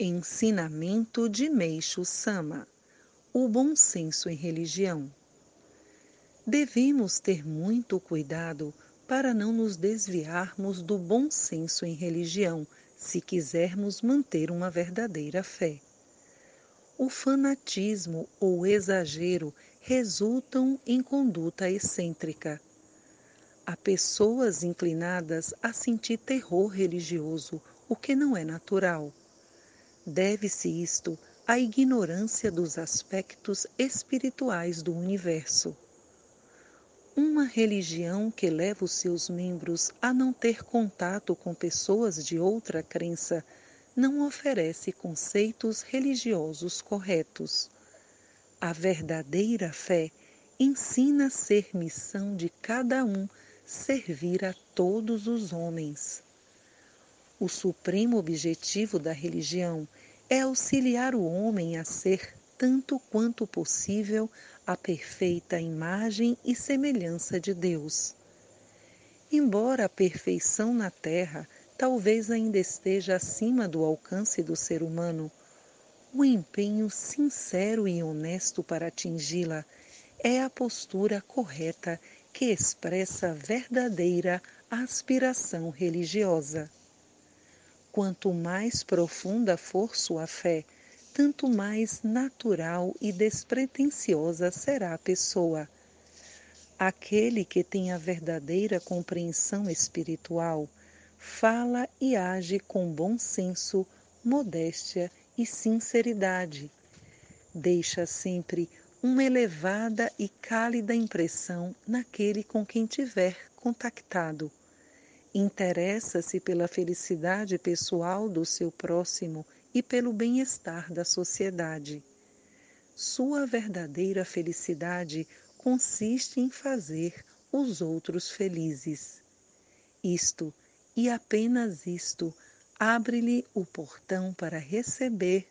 Ensinamento de Meixo Sama O bom senso em religião. Devemos ter muito cuidado para não nos desviarmos do bom senso em religião, se quisermos manter uma verdadeira fé. O fanatismo ou exagero resultam em conduta excêntrica. Há pessoas inclinadas a sentir terror religioso, o que não é natural Deve-se isto à ignorância dos aspectos espirituais do universo. Uma religião que leva os seus membros a não ter contato com pessoas de outra crença não oferece conceitos religiosos corretos. A verdadeira fé ensina a ser missão de cada um servir a todos os homens. O supremo objetivo da religião é auxiliar o homem a ser, tanto quanto possível, a perfeita imagem e semelhança de Deus. Embora a perfeição na Terra talvez ainda esteja acima do alcance do ser humano, o empenho sincero e honesto para atingi-la é a postura correta que expressa verdadeira aspiração religiosa. Quanto mais profunda for sua fé, tanto mais natural e despretensiosa será a pessoa. Aquele que tem a verdadeira compreensão espiritual fala e age com bom senso, modéstia e sinceridade. Deixa sempre uma elevada e cálida impressão naquele com quem tiver contactado Interessa-se pela felicidade pessoal do seu próximo e pelo bem-estar da sociedade. Sua verdadeira felicidade consiste em fazer os outros felizes. Isto, e apenas isto, abre-lhe o portão para receber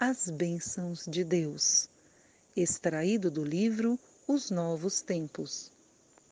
as bênçãos de Deus. Extraído do livro Os Novos Tempos.